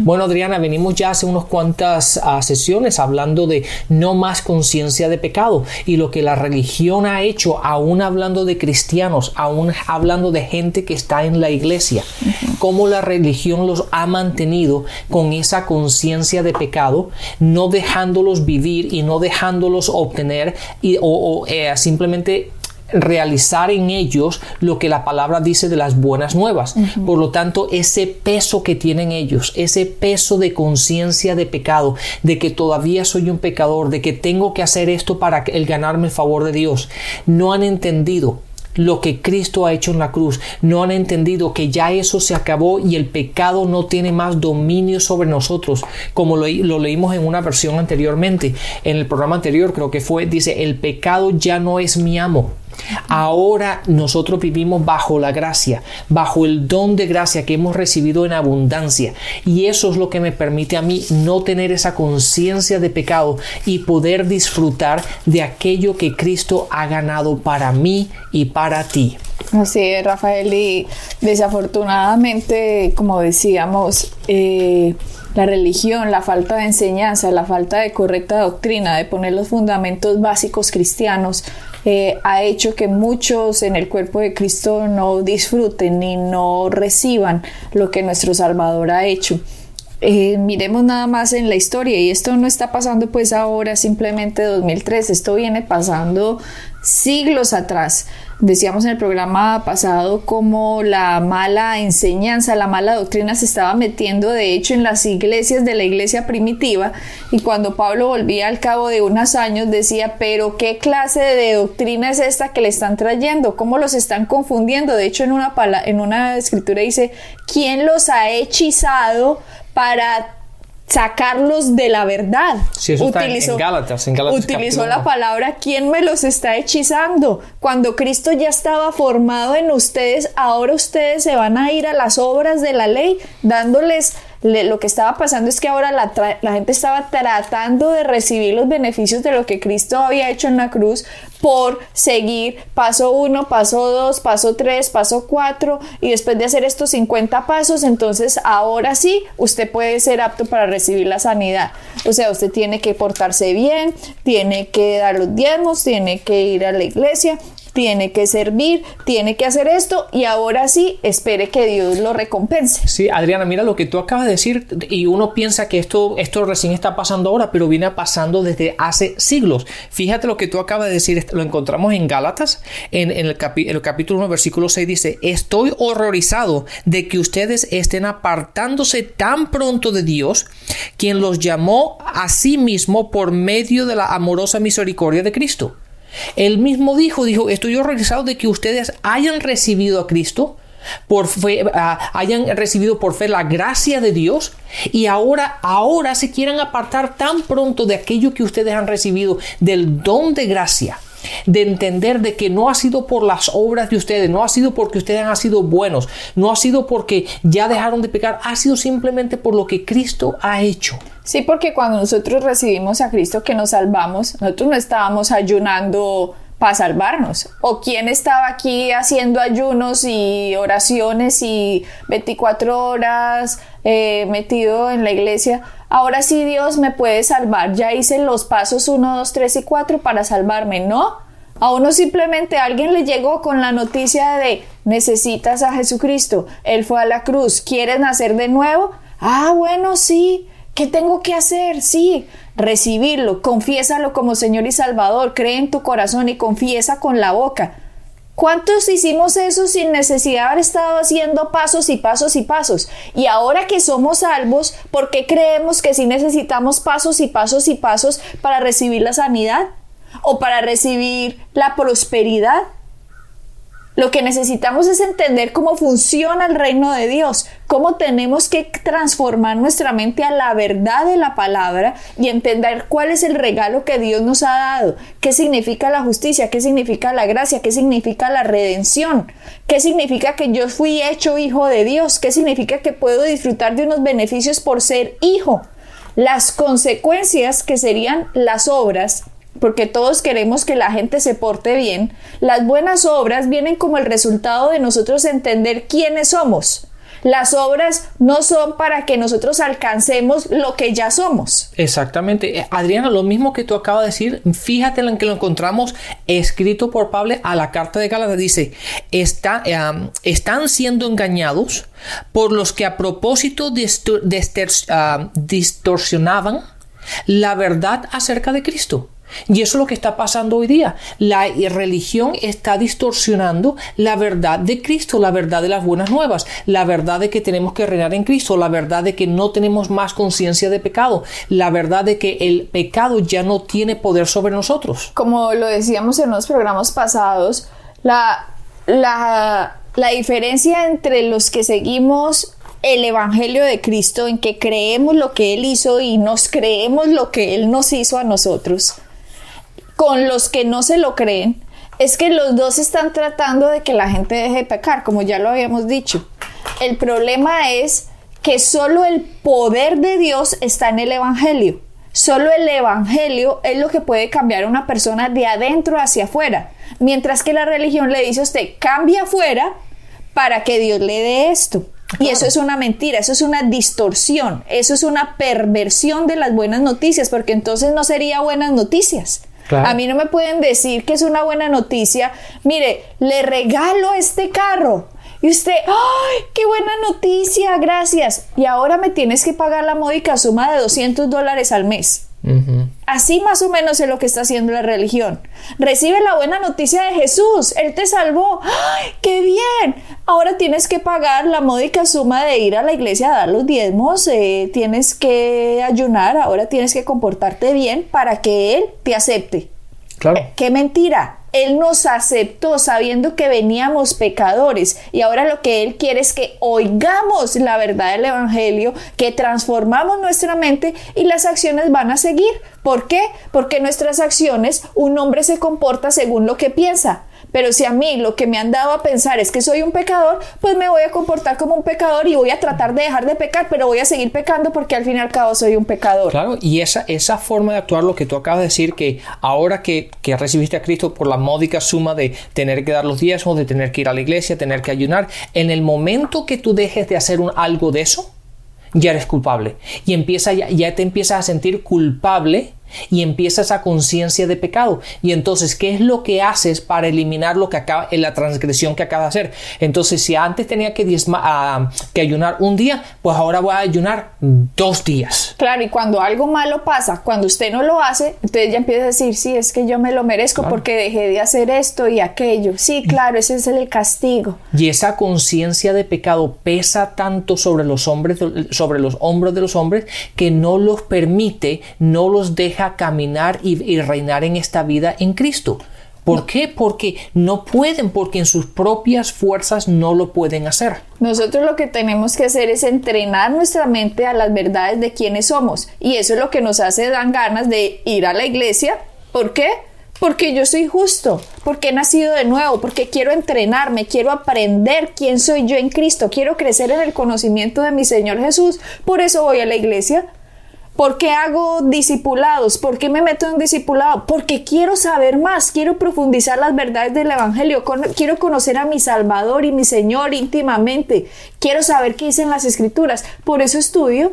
Bueno, Adriana, venimos ya hace unas cuantas ah, sesiones hablando de no más conciencia de pecado y lo que la religión ha hecho, aún hablando de cristianos, aún hablando de gente que está en la iglesia, cómo la religión los ha mantenido con esa conciencia de pecado, no dejándolos vivir y no dejándolos obtener y, o, eh, simplemente realizar en ellos lo que la palabra dice de las buenas nuevas. Por lo tanto, ese peso que tienen ellos, ese peso de conciencia de pecado, de que todavía soy un pecador, de que tengo que hacer esto para el ganarme el favor de Dios, no han entendido lo que Cristo ha hecho en la cruz. No han entendido que ya eso se acabó y el pecado no tiene más dominio sobre nosotros, como lo, lo, leímos en una versión anteriormente. En el programa anterior creo que fue, dice, el pecado ya no es mi amo. Ahora nosotros vivimos bajo la gracia, bajo el don de gracia que hemos recibido en abundancia. Y eso es lo que me permite a mí no tener esa conciencia de pecado y poder disfrutar de aquello que Cristo ha ganado para mí y para ti. Así es, Rafael. Y desafortunadamente, como decíamos, eh, la religión, la falta de enseñanza, la falta de correcta doctrina, de poner los fundamentos básicos cristianos, eh, ha hecho que muchos en el cuerpo de Cristo no disfruten ni no reciban lo que nuestro Salvador ha hecho. Eh, miremos nada más en la historia y esto no está pasando pues ahora simplemente 2003, esto viene pasando siglos atrás. Decíamos en el programa pasado cómo la mala enseñanza, la mala doctrina se estaba metiendo de hecho en las iglesias de la iglesia primitiva y cuando Pablo volvía al cabo de unos años decía, pero ¿qué clase de doctrina es esta que le están trayendo? ¿Cómo los están confundiendo? De hecho en una, en una escritura dice, ¿quién los ha hechizado para sacarlos de la verdad. utilizó, utilizó la palabra ¿quién me los está hechizando? Cuando Cristo ya estaba formado en ustedes, ahora ustedes se van a ir a las obras de la ley, dándoles lo que estaba pasando es que ahora la, la, gente estaba tratando de recibir los beneficios de lo que Cristo había hecho en la cruz por seguir paso 1, paso 2, paso 3, paso 4 y después de hacer estos 50 pasos, entonces ahora sí usted puede ser apto para recibir la sanidad. O sea, usted tiene que portarse bien, tiene que dar los diezmos, tiene que ir a la iglesia, tiene que servir, tiene que hacer esto y ahora sí espere que Dios lo recompense. Sí, Adriana, mira lo que tú acabas de decir y uno piensa que esto, esto recién está pasando ahora, pero viene pasando desde hace siglos. Fíjate lo que tú acabas de decir, lo encontramos en Gálatas, en, el, el capítulo 1, versículo 6 dice, estoy horrorizado de que ustedes estén apartándose tan pronto de Dios, quien los llamó a sí mismo por medio de la amorosa misericordia de Cristo. Él mismo dijo, dijo, estoy horrorizado de que ustedes hayan recibido a Cristo, por fe, ah, hayan recibido por fe la gracia de Dios y ahora, ahora se quieran apartar tan pronto de aquello que ustedes han recibido, del don de gracia de entender de que no ha sido por las obras de ustedes, no ha sido porque ustedes han sido buenos, no ha sido porque ya dejaron de pecar, ha sido simplemente por lo que Cristo ha hecho. Sí, porque cuando nosotros recibimos a Cristo que nos salvamos, nosotros no estábamos ayunando para salvarnos. ¿O quién estaba aquí haciendo ayunos y oraciones y 24 horas eh, metido en la iglesia? Ahora sí Dios me puede salvar. Ya hice los pasos 1, 2, 3 y 4 para salvarme. No. A uno simplemente alguien le llegó con la noticia de necesitas a Jesucristo. Él fue a la cruz. ¿Quieres nacer de nuevo? Ah, bueno, sí. ¿Qué tengo que hacer? Sí, recibirlo, confiésalo como Señor y Salvador, cree en tu corazón y confiesa con la boca. ¿Cuántos hicimos eso sin necesidad de haber estado haciendo pasos y pasos y pasos? Y ahora que somos salvos, ¿por qué creemos que sí necesitamos pasos y pasos y pasos para recibir la sanidad? ¿O para recibir la prosperidad? Lo que necesitamos es entender cómo funciona el reino de Dios, cómo tenemos que transformar nuestra mente a la verdad de la palabra y entender cuál es el regalo que Dios nos ha dado, qué significa la justicia, qué significa la gracia, qué significa la redención, qué significa que yo fui hecho hijo de Dios, qué significa que puedo disfrutar de unos beneficios por ser hijo. Las consecuencias que serían las obras porque todos queremos que la gente se porte bien, las buenas obras vienen como el resultado de nosotros entender quiénes somos. Las obras no son para que nosotros alcancemos lo que ya somos. Exactamente. Eh, Adriana, lo mismo que tú acabas de decir, fíjate en que lo encontramos escrito por Pablo a la carta de Gálatas. Dice, está, eh, están siendo engañados por los que a propósito uh, distorsionaban la verdad acerca de Cristo. Y eso es lo que está pasando hoy día. La religión está distorsionando la verdad de Cristo, la verdad de las buenas nuevas, la verdad de que tenemos que reinar en Cristo, la verdad de que no tenemos más conciencia de pecado, la verdad de que el pecado ya no tiene poder sobre nosotros. Como lo decíamos en los programas pasados, la, la, la diferencia entre los que seguimos el Evangelio de Cristo, en que creemos lo que Él hizo y nos creemos lo que Él nos hizo a nosotros, con los que no se lo creen es que los dos están tratando de que la gente deje de pecar, como ya lo habíamos dicho. El problema es que solo el poder de Dios está en el Evangelio. Solo el Evangelio es lo que puede cambiar a una persona de adentro hacia afuera. Mientras que la religión le dice a usted, cambia afuera para que Dios le dé esto. Y eso es una mentira, eso es una distorsión, eso es una perversión de las buenas noticias, porque entonces no sería buenas noticias. A mí no me pueden decir que es una buena noticia. Mire, le regalo este carro. Y usted, ¡ay, qué buena noticia! Gracias. Y ahora me tienes que pagar la módica suma de 200 dólares al mes. Así más o menos es lo que está haciendo la religión. Recibe la buena noticia de Jesús, Él te salvó. ¡Ay, qué bien! Ahora tienes que pagar la módica suma de ir a la iglesia a dar los diezmos, eh, tienes que ayunar, ahora tienes que comportarte bien para que Él te acepte. Claro. ¡Qué mentira! Él nos aceptó sabiendo que veníamos pecadores y ahora lo que Él quiere es que oigamos la verdad del Evangelio, que transformamos nuestra mente y las acciones van a seguir. ¿Por qué? Porque nuestras acciones, un hombre se comporta según lo que piensa. Pero si a mí lo que me han dado a pensar es que soy un pecador, pues me voy a comportar como un pecador y voy a tratar de dejar de pecar, pero voy a seguir pecando porque al fin y al cabo soy un pecador. Claro, y esa, esa forma de actuar, lo que tú acabas de decir, que ahora que, que recibiste a Cristo por la módica suma de tener que dar los diezmos, de tener que ir a la iglesia, tener que ayunar, en el momento que tú dejes de hacer un, algo de eso, ya eres culpable. Y empieza, ya, ya te empiezas a sentir culpable y empieza esa conciencia de pecado. Y entonces, ¿qué es lo que haces para eliminar lo que acaba en la transgresión que acaba de hacer? Entonces, si antes tenía que, ah, que ayunar un día, pues ahora voy a ayunar dos días. Claro, y cuando algo malo pasa, cuando usted no lo hace, entonces ya empieza a decir, sí, es que yo me lo merezco porque dejé de hacer esto y aquello. Sí, claro, ese es el castigo. Y esa conciencia de pecado pesa tanto sobre los hombres, sobre los hombros de los hombres, que no los permite, no los deja caminar y, reinar en esta vida en Cristo. ¿Por qué? Porque no pueden, porque en sus propias fuerzas no lo pueden hacer. Nosotros lo que tenemos que hacer es entrenar nuestra mente a las verdades de quienes somos. Y eso es lo que nos hace dan ganas de ir a la iglesia. ¿Por qué? Porque yo soy justo, porque he nacido de nuevo, porque quiero entrenarme, quiero aprender quién soy yo en Cristo, quiero crecer en el conocimiento de mi Señor Jesús. Por eso voy a la iglesia. ¿Por qué hago discipulados? ¿Por qué me meto en discipulado? Porque quiero saber más, quiero profundizar las verdades del Evangelio, quiero conocer a mi Salvador y mi Señor íntimamente, quiero saber qué dicen las Escrituras, por eso estudio.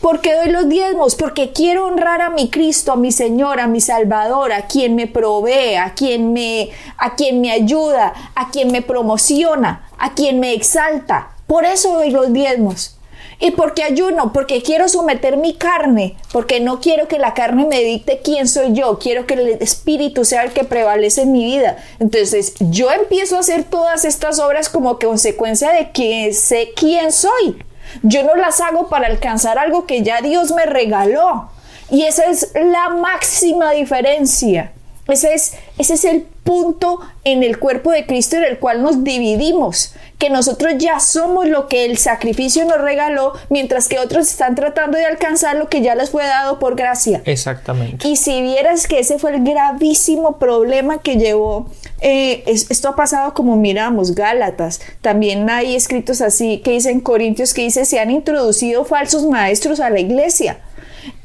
¿Por qué doy los diezmos? Porque quiero honrar a mi Cristo, a mi Señor, a mi Salvador, a quien me provee, a quien me, a quien me ayuda, a quien me promociona, a quien me exalta. Por eso doy los diezmos. ¿Y por qué ayuno? Porque quiero someter mi carne, porque no quiero que la carne me dicte quién soy yo, quiero que el espíritu sea el que prevalece en mi vida. Entonces yo empiezo a hacer todas estas obras como consecuencia de que sé quién soy. Yo no las hago para alcanzar algo que ya Dios me regaló. Y esa es la máxima diferencia Ese es, ese es el punto en el cuerpo de Cristo en el cual nos dividimos, que nosotros ya somos lo que el sacrificio nos regaló, mientras que otros están tratando de alcanzar lo que ya les fue dado por gracia. Exactamente. Y si vieras que ese fue el gravísimo problema que llevó, eh, esto ha pasado como miramos, Gálatas, también hay escritos así que dicen Corintios que dice se han introducido falsos maestros a la iglesia.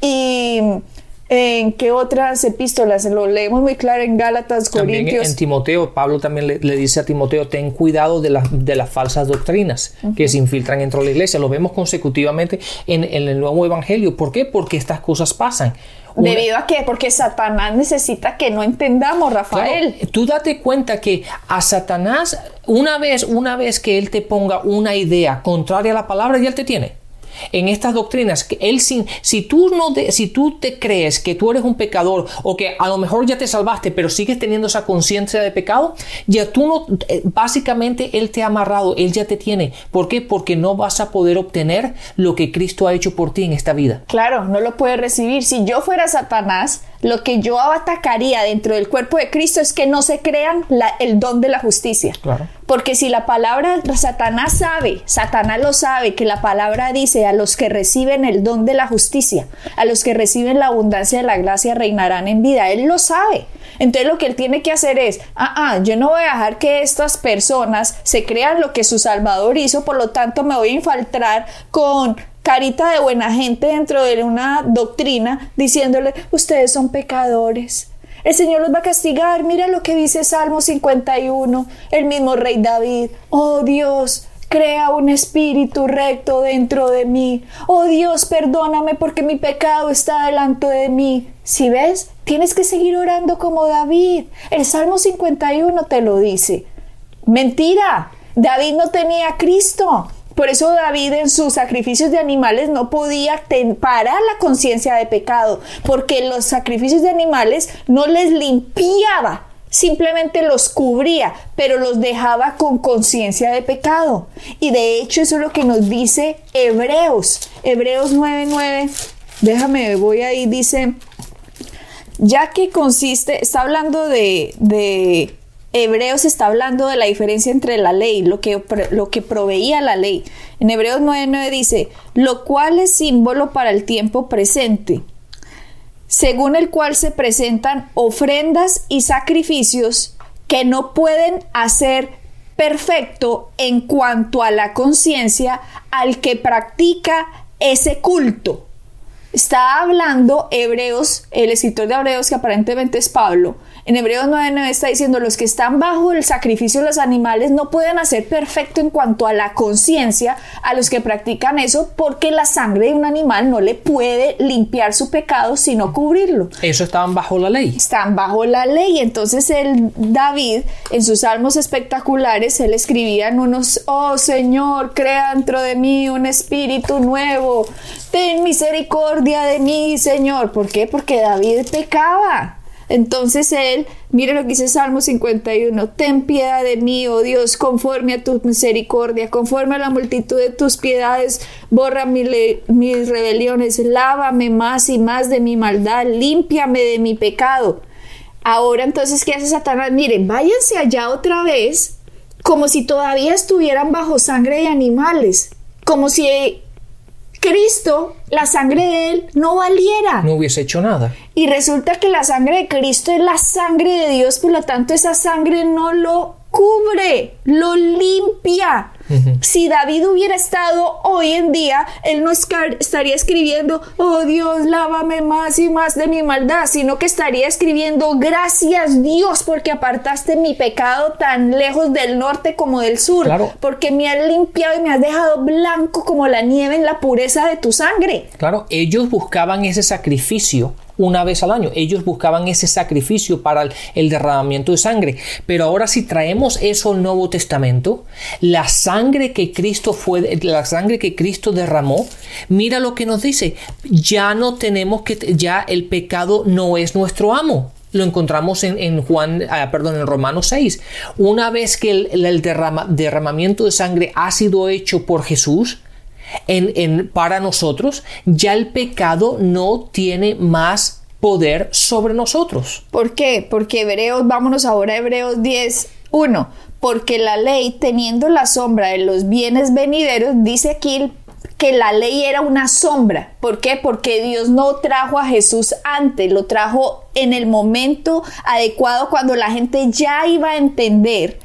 Y ¿En qué otras epístolas? Lo leemos muy claro en Gálatas, Corintios. En Timoteo, Pablo también le, dice a Timoteo, ten cuidado de, de las falsas doctrinas que se infiltran dentro de la iglesia. Lo vemos consecutivamente en, el nuevo evangelio. ¿Por qué? Porque estas cosas pasan. ¿Debido a qué? Porque Satanás necesita que no entendamos, Rafael. tú date cuenta que a Satanás, una vez, una vez que él te ponga una idea contraria a la palabra, ya él te tiene en estas doctrinas él sin si tú no si tú te crees que tú eres un pecador o que a lo mejor ya te salvaste pero sigues teniendo esa conciencia de pecado ya tú no eh, básicamente él te ha amarrado él ya te tiene. ¿por qué? porque no vas a poder obtener lo que Cristo ha hecho por ti en esta vida. Claro no lo puedes recibir. Si yo fuera Satanás lo que yo atacaría dentro del cuerpo de Cristo es que no se crean el don de la justicia. Porque si la palabra, Satanás sabe, Satanás lo sabe, que la palabra dice a los que reciben el don de la justicia, a los que reciben la abundancia de la gracia reinarán en vida. Él lo sabe. Entonces lo que él tiene que hacer es, ah, ah, yo no voy a dejar que estas personas se crean lo que su Salvador hizo, por lo tanto me voy a infiltrar con carita de buena gente dentro de una doctrina diciéndole, ustedes son pecadores. El Señor los va a castigar. Mira lo que dice Salmo 51, el mismo rey David. Oh Dios, crea un espíritu recto dentro de mí. Oh Dios, perdóname porque mi pecado está delante de mí. Si ves, tienes que seguir orando como David. El Salmo 51 te lo dice. Mentira. David no tenía a Cristo. Por eso David en sus sacrificios de animales no podía parar la conciencia de pecado, porque los sacrificios de animales no les limpiaba, simplemente los cubría, pero los dejaba con conciencia de pecado. Y de hecho eso es lo que nos dice Hebreos, Hebreos 9:9. Déjame, voy ahí, dice, ya que consiste, está hablando de, de Hebreos está hablando de la diferencia entre la ley, lo que, lo que proveía la ley. En Hebreos 9:9 dice, lo cual es símbolo para el tiempo presente, según el cual se presentan ofrendas y sacrificios que no pueden hacer perfecto en cuanto a la conciencia al que practica ese culto. Está hablando Hebreos, el escritor de Hebreos, que aparentemente es Pablo, en Hebreos 9.9 está diciendo, los que están bajo el sacrificio de los animales no pueden hacer perfecto en cuanto a la conciencia a los que practican eso porque la sangre de un animal no le puede limpiar su pecado sino cubrirlo. Eso estaban bajo la ley. Están bajo la ley. Entonces el David, en sus salmos espectaculares, él escribía en unos, oh Señor, crea dentro de mí un espíritu nuevo. Ten misericordia de mí, Señor. ¿Por qué? Porque David pecaba. Entonces él, mire lo que dice Salmo 51, ten piedad de mí, oh Dios, conforme a tu misericordia, conforme a la multitud de tus piedades, borra mis rebeliones, lávame más y más de mi maldad, límpiame de mi pecado. Ahora entonces, ¿qué hace Satanás? Miren, váyanse allá otra vez, como si todavía estuvieran bajo sangre de animales, como si Cristo, la sangre de Él, no valiera. No hubiese hecho nada. Y resulta que la sangre de Cristo es la sangre de Dios, por lo tanto esa sangre no lo cubre, lo limpia. Si David hubiera estado hoy en día, él no estaría escribiendo, oh Dios, lávame más y más de mi maldad, sino que estaría escribiendo, gracias Dios, porque apartaste mi pecado tan lejos del norte como del sur, porque me has limpiado y me has dejado blanco como la nieve en la pureza de tu sangre. Claro, ellos buscaban ese sacrificio una vez al año. Ellos buscaban ese sacrificio para el, derramamiento de sangre. Pero ahora si traemos eso al Nuevo Testamento, la sangre que Cristo fue, la sangre que Cristo derramó, mira lo que nos dice. Ya no tenemos que, ya el pecado no es nuestro amo lo encontramos en, Juan, ah, perdón, en Romanos 6. Una vez que el, derramamiento de sangre ha sido hecho por Jesús, en, para nosotros, ya el pecado no tiene más poder sobre nosotros. ¿Por qué? Porque Hebreos, vámonos ahora a Hebreos 10, 1. Porque la ley, teniendo la sombra de los bienes venideros, dice aquí que la ley era una sombra. ¿Por qué? Porque Dios no trajo a Jesús antes, lo trajo en el momento adecuado cuando la gente ya iba a entender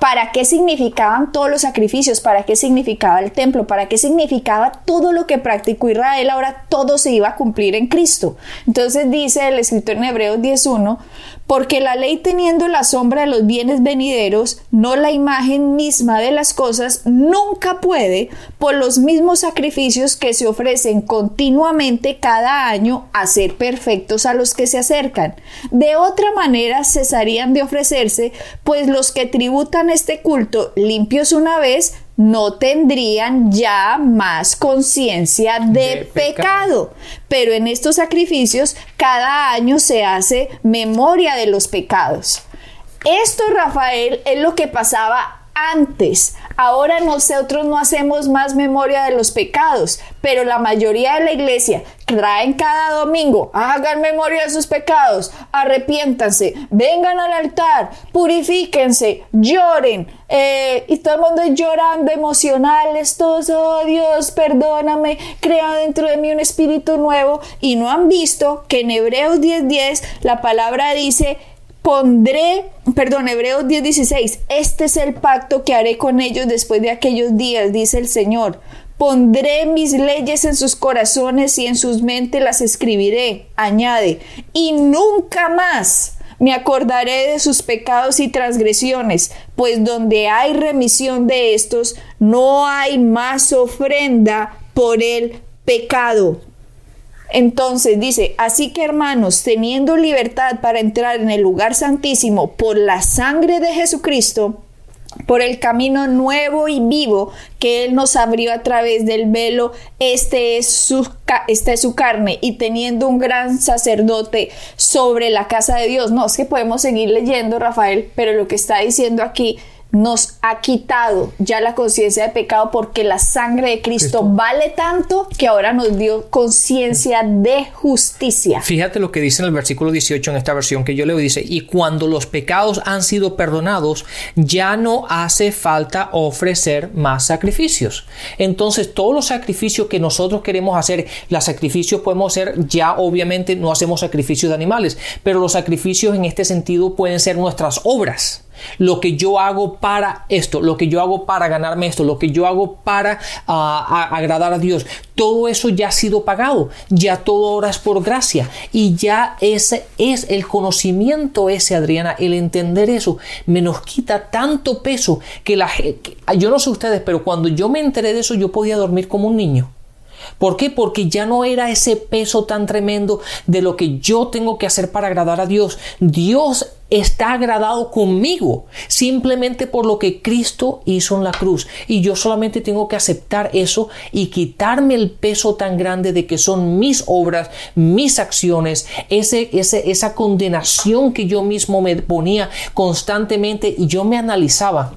para qué significaban todos los sacrificios, para qué significaba el templo, para qué significaba todo lo que practicó Israel, ahora todo se iba a cumplir en Cristo. Entonces dice el escritor en Hebreos 10.1, porque la ley teniendo la sombra de los bienes venideros, no la imagen misma de las cosas, nunca puede, por los mismos sacrificios que se ofrecen continuamente cada año, hacer perfectos a los que se acercan. De otra manera cesarían de ofrecerse, pues los que tributan este culto limpios una vez, no tendrían ya más conciencia de, pecado. Pero en estos sacrificios cada año se hace memoria de los pecados. Esto, Rafael, es lo que pasaba antes. Ahora nosotros no hacemos más memoria de los pecados, pero la mayoría de la iglesia traen cada domingo, hagan memoria de sus pecados, arrepiéntanse, vengan al altar, purifíquense, lloren, eh, y todo el mundo llorando, emocionales, todos, oh Dios, perdóname, crea dentro de mí un espíritu nuevo, y no han visto que en Hebreos 10:10 la palabra dice pondré, perdón, Hebreos 10:16, este es el pacto que haré con ellos después de aquellos días, dice el Señor. Pondré mis leyes en sus corazones y en sus mentes las escribiré, añade, y nunca más me acordaré de sus pecados y transgresiones, pues donde hay remisión de estos, no hay más ofrenda por el pecado. Entonces dice, así que hermanos, teniendo libertad para entrar en el lugar santísimo por la sangre de Jesucristo, por el camino nuevo y vivo que Él nos abrió a través del velo, este es su, esta es su carne, y teniendo un gran sacerdote sobre la casa de Dios. No, es que podemos seguir leyendo, Rafael, pero lo que está diciendo aquí nos ha quitado ya la conciencia de pecado porque la sangre de Cristo, vale tanto que ahora nos dio conciencia de justicia. Fíjate lo que dice en el versículo 18 en esta versión que yo leo, dice, y cuando los pecados han sido perdonados, ya no hace falta ofrecer más sacrificios. Entonces, todos los sacrificios que nosotros queremos hacer, los sacrificios podemos hacer, ya obviamente no hacemos sacrificios de animales, pero los sacrificios en este sentido pueden ser nuestras obras lo que yo hago para esto, lo que yo hago para ganarme esto, lo que yo hago para ah, agradar a Dios, todo eso ya ha sido pagado, ya todo ahora es por gracia y ya ese es el conocimiento ese, Adriana, el entender eso, me nos quita tanto peso que la yo no sé ustedes, pero cuando yo me enteré de eso yo podía dormir como un niño. ¿Por qué? Porque ya no era ese peso tan tremendo de lo que yo tengo que hacer para agradar a Dios. Dios está agradado conmigo simplemente por lo que Cristo hizo en la cruz. Y yo solamente tengo que aceptar eso y quitarme el peso tan grande de que son mis obras, mis acciones, ese, ese, esa condenación que yo mismo me ponía constantemente y yo me analizaba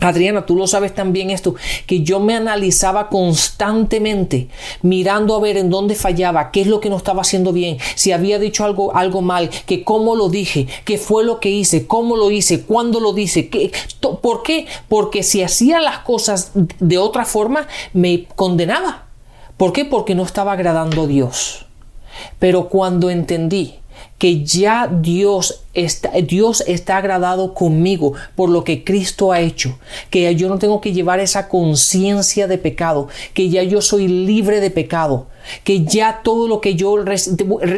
Adriana, tú lo sabes también esto, que yo me analizaba constantemente, mirando a ver en dónde fallaba, qué es lo que no estaba haciendo bien, si había dicho algo, algo mal, que cómo lo dije, qué fue lo que hice, cómo lo hice, cuándo lo dice, qué, ¿por qué? Porque si hacía las cosas de otra forma, me condenaba. ¿Por qué? Porque no estaba agradando a Dios. Pero cuando entendí que ya Dios está, Dios está agradado conmigo por lo que Cristo ha hecho, que yo no tengo que llevar esa conciencia de pecado, que ya yo soy libre de pecado, que ya todo lo que yo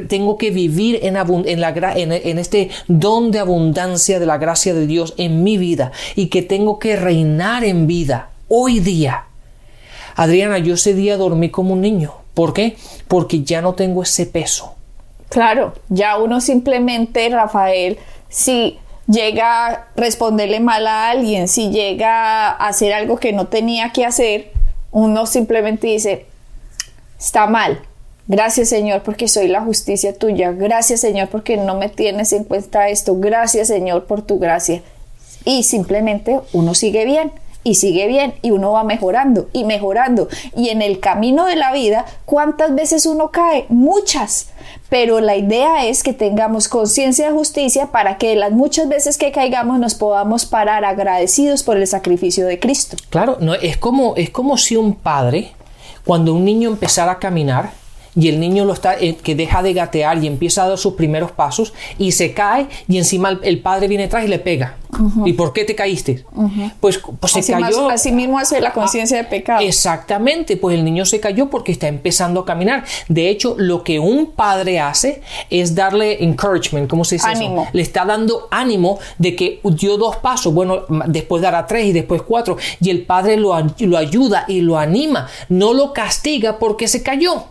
tengo que vivir en, en, la, en este don de abundancia de la gracia de Dios en mi vida y que tengo que reinar en vida hoy día. Adriana, yo ese día dormí como un niño. ¿Por qué? Porque ya no tengo ese peso Claro, ya uno simplemente, Rafael, si llega a responderle mal a alguien, si llega a hacer algo que no tenía que hacer, uno simplemente dice, está mal. Gracias Señor porque soy la justicia tuya. Gracias Señor porque no me tienes en cuenta esto. Gracias Señor por tu gracia. Y simplemente uno sigue bien y sigue bien y uno va mejorando y mejorando. Y en el camino de la vida, ¿cuántas veces uno cae? Muchas. Pero la idea es que tengamos conciencia de justicia para que las muchas veces que caigamos nos podamos parar agradecidos por el sacrificio de Cristo. Claro, no, es, como, es como si un padre, cuando un niño empezara a caminar, y el niño lo está, eh, que deja de gatear y empieza a dar sus primeros pasos y se cae y encima el, padre viene atrás y le pega. ¿Y por qué te caíste? Pues, pues, se cayó. así mismo hace la conciencia de pecado. Exactamente, pues el niño se cayó porque está empezando a caminar. De hecho, lo que un padre hace es darle encouragement, ¿cómo se dice ánimo. Le está dando ánimo de que dio dos pasos, bueno, después dará tres y después cuatro. Y el padre lo, lo ayuda y lo anima, no lo castiga porque se cayó.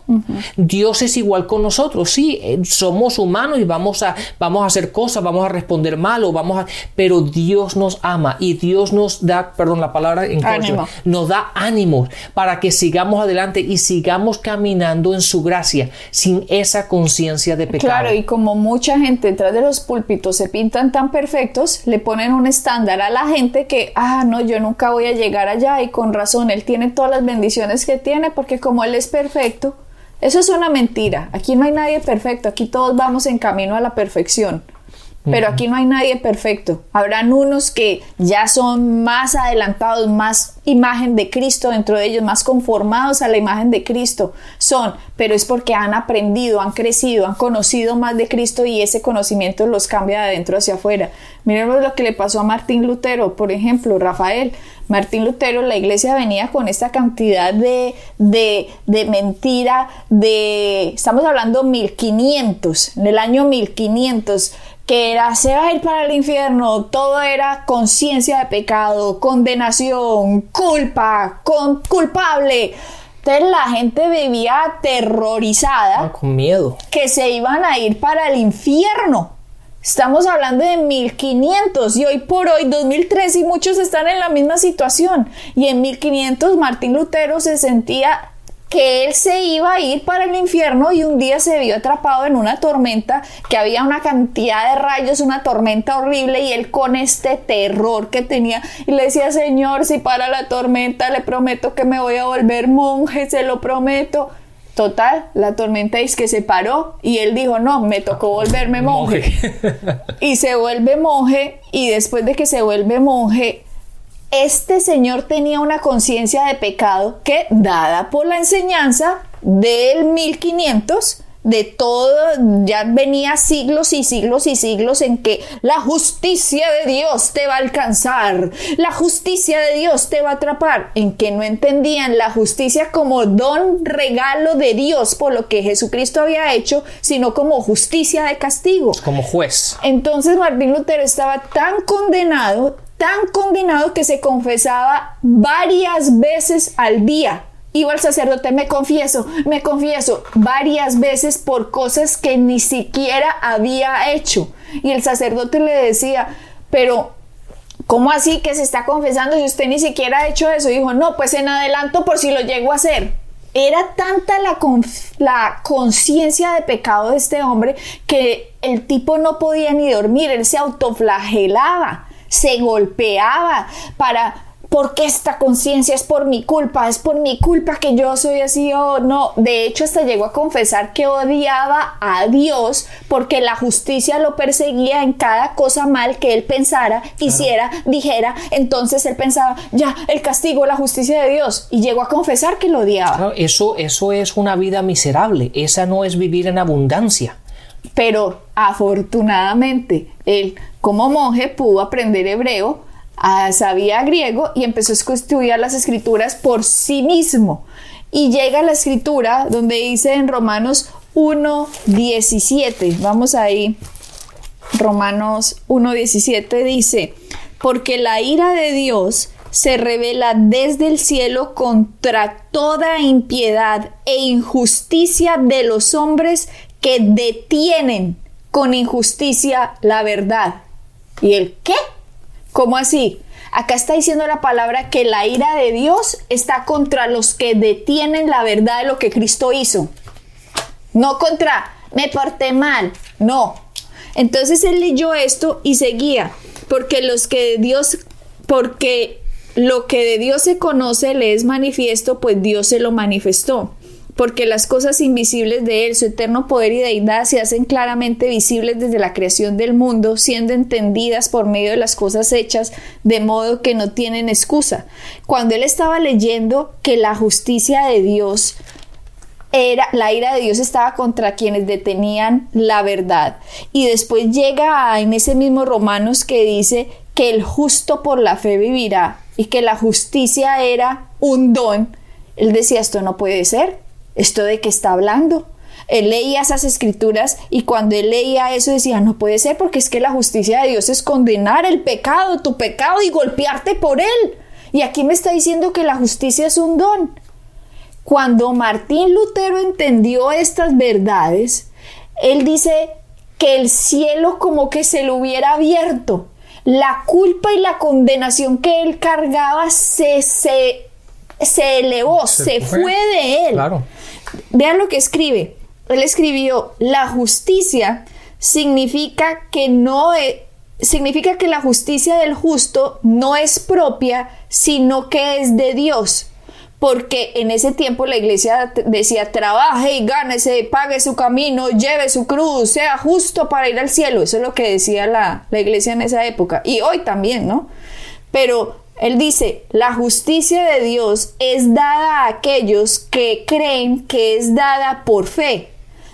Dios es igual con nosotros, sí, eh, somos humanos y vamos a, vamos a hacer cosas, vamos a responder mal o vamos a... Pero Dios nos ama y Dios nos da, perdón la palabra, ánimo. nos da ánimo para que sigamos adelante y sigamos caminando en su gracia sin esa conciencia de pecado. Claro, y como mucha gente detrás de los púlpitos se pintan tan perfectos, le ponen un estándar a la gente que, ah, no, yo nunca voy a llegar allá y con razón, él tiene todas las bendiciones que tiene porque como él es perfecto, eso es una mentira. Aquí no hay nadie perfecto, aquí todos vamos en camino a la perfección. Pero aquí no hay nadie perfecto. Habrán unos que ya son más adelantados, más imagen de Cristo dentro de ellos, más conformados a la imagen de Cristo. Son, pero es porque han aprendido, han crecido, han conocido más de Cristo y ese conocimiento los cambia de adentro hacia afuera. Miremos lo que le pasó a Martín Lutero, por ejemplo, Rafael. Martín Lutero, la iglesia venía con esta cantidad de, de, de mentira, de, estamos hablando 1500, en el año 1500, que era se va a ir para el infierno, todo era conciencia de pecado, condenación, culpa, con, culpable. Entonces la gente vivía aterrorizada. Ah, con miedo. Que se iban a ir para el infierno. Estamos hablando de 1500 y hoy por hoy 2003 y muchos están en la misma situación. Y en 1500 Martín Lutero se sentía que él se iba a ir para el infierno y un día se vio atrapado en una tormenta, que había una cantidad de rayos, una tormenta horrible y él con este terror que tenía y le decía, Señor, si para la tormenta le prometo que me voy a volver monje, se lo prometo. Total, la tormenta es que se paró y él dijo, no, me tocó volverme monje. y se vuelve monje y después de que se vuelve monje, este señor tenía una conciencia de pecado que, dada por la enseñanza del 1500, de todo, ya venía siglos y siglos y siglos en que la justicia de Dios te va a alcanzar, la justicia de Dios te va a atrapar, en que no entendían la justicia como don regalo de Dios por lo que Jesucristo había hecho, sino como justicia de castigo. Como juez. Entonces Martín Lutero estaba tan condenado, tan condenado que se confesaba varias veces al día. Iba al sacerdote, me confieso, me confieso, varias veces por cosas que ni siquiera había hecho. Y el sacerdote le decía, pero ¿cómo así que se está confesando si usted ni siquiera ha hecho eso? dijo, no, pues en adelanto por si lo llego a hacer. Era tanta la conciencia de pecado de este hombre que el tipo no podía ni dormir, él se autoflagelaba se golpeaba para porque esta conciencia es por mi culpa, es por mi culpa que yo soy así o no. De hecho, hasta llegó a confesar que odiaba a Dios porque la justicia lo perseguía en cada cosa mal que él pensara, hiciera, dijera. Entonces él pensaba, ya, el castigo, la justicia de Dios. Y llegó a confesar que lo odiaba. eso, eso es una vida miserable. Esa no es vivir en abundancia. Pero afortunadamente, él como monje pudo aprender hebreo, ah, sabía griego y empezó a estudiar las escrituras por sí mismo. Y llega a la escritura donde dice en Romanos 1.17, vamos ahí, Romanos 1.17 dice, porque la ira de Dios se revela desde el cielo contra toda impiedad e injusticia de los hombres que detienen con injusticia la verdad. ¿Y el qué? ¿Cómo así? Acá está diciendo la palabra que la ira de Dios está contra los que detienen la verdad de lo que Cristo hizo. No contra, me porté mal. No. Entonces él leyó esto y seguía. Porque los que Dios, porque lo que de Dios se conoce le es manifiesto, pues Dios se lo manifestó porque las cosas invisibles de Él, su eterno poder y deidad, se hacen claramente visibles desde la creación del mundo, siendo entendidas por medio de las cosas hechas, de modo que no tienen excusa. Cuando Él estaba leyendo que la justicia de Dios era, la ira de Dios estaba contra quienes detenían la verdad. Y después llega en ese mismo Romanos que dice que el justo por la fe vivirá y que la justicia era un don. Él decía, esto no puede ser. ¿Esto de qué está hablando? Él leía esas escrituras y cuando él leía eso decía, no puede ser porque es que la justicia de Dios es condenar el pecado, tu pecado y golpearte por él. Y aquí me está diciendo que la justicia es un don. Cuando Martín Lutero entendió estas verdades, él dice que el cielo como que se lo hubiera abierto. La culpa y la condenación que él cargaba se, se, se elevó, se, fue. de él. Claro. Vean lo que escribe. Él escribió, la justicia significa que no e, significa que la justicia del justo no es propia, sino que es de Dios. Porque en ese tiempo la iglesia decía, trabaje y gánese, pague su camino, lleve su cruz, sea justo para ir al cielo. Eso es lo que decía la, la iglesia en esa época. Y hoy también, ¿no? Pero él dice, la justicia de Dios es dada a aquellos que creen que es dada por fe,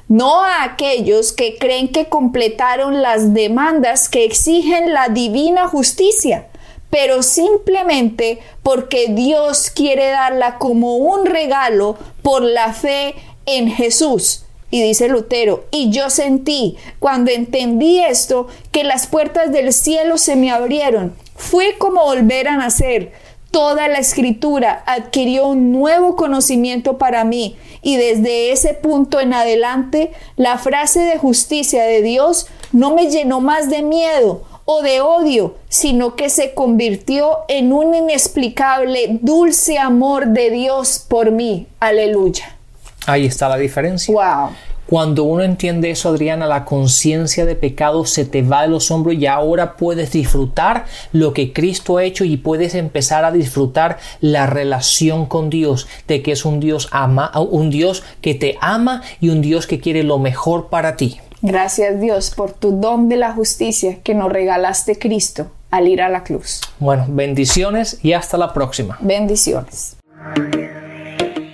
no a aquellos que creen que completaron las demandas que exigen la divina justicia, pero simplemente porque Dios quiere darla como un regalo por la fe en Jesús. Y dice Lutero, y yo sentí, cuando entendí esto, que las puertas del cielo se me abrieron fue como volver a nacer. Toda la escritura adquirió un nuevo conocimiento para mí y desde ese punto en adelante la frase de justicia de Dios no me llenó más de miedo o de odio, sino que se convirtió en un inexplicable dulce amor de Dios por mí. Aleluya. Ahí está la diferencia. Wow. Cuando uno entiende eso, Adriana, la conciencia de pecado se te va de los hombros y ahora puedes disfrutar lo que Cristo ha hecho y puedes empezar a disfrutar la relación con Dios, de que es un Dios ama, un Dios que te ama y un Dios que quiere lo mejor para ti. Gracias Dios por tu don de la justicia que nos regalaste Cristo al ir a la cruz. Bueno, bendiciones y hasta la próxima. Bendiciones.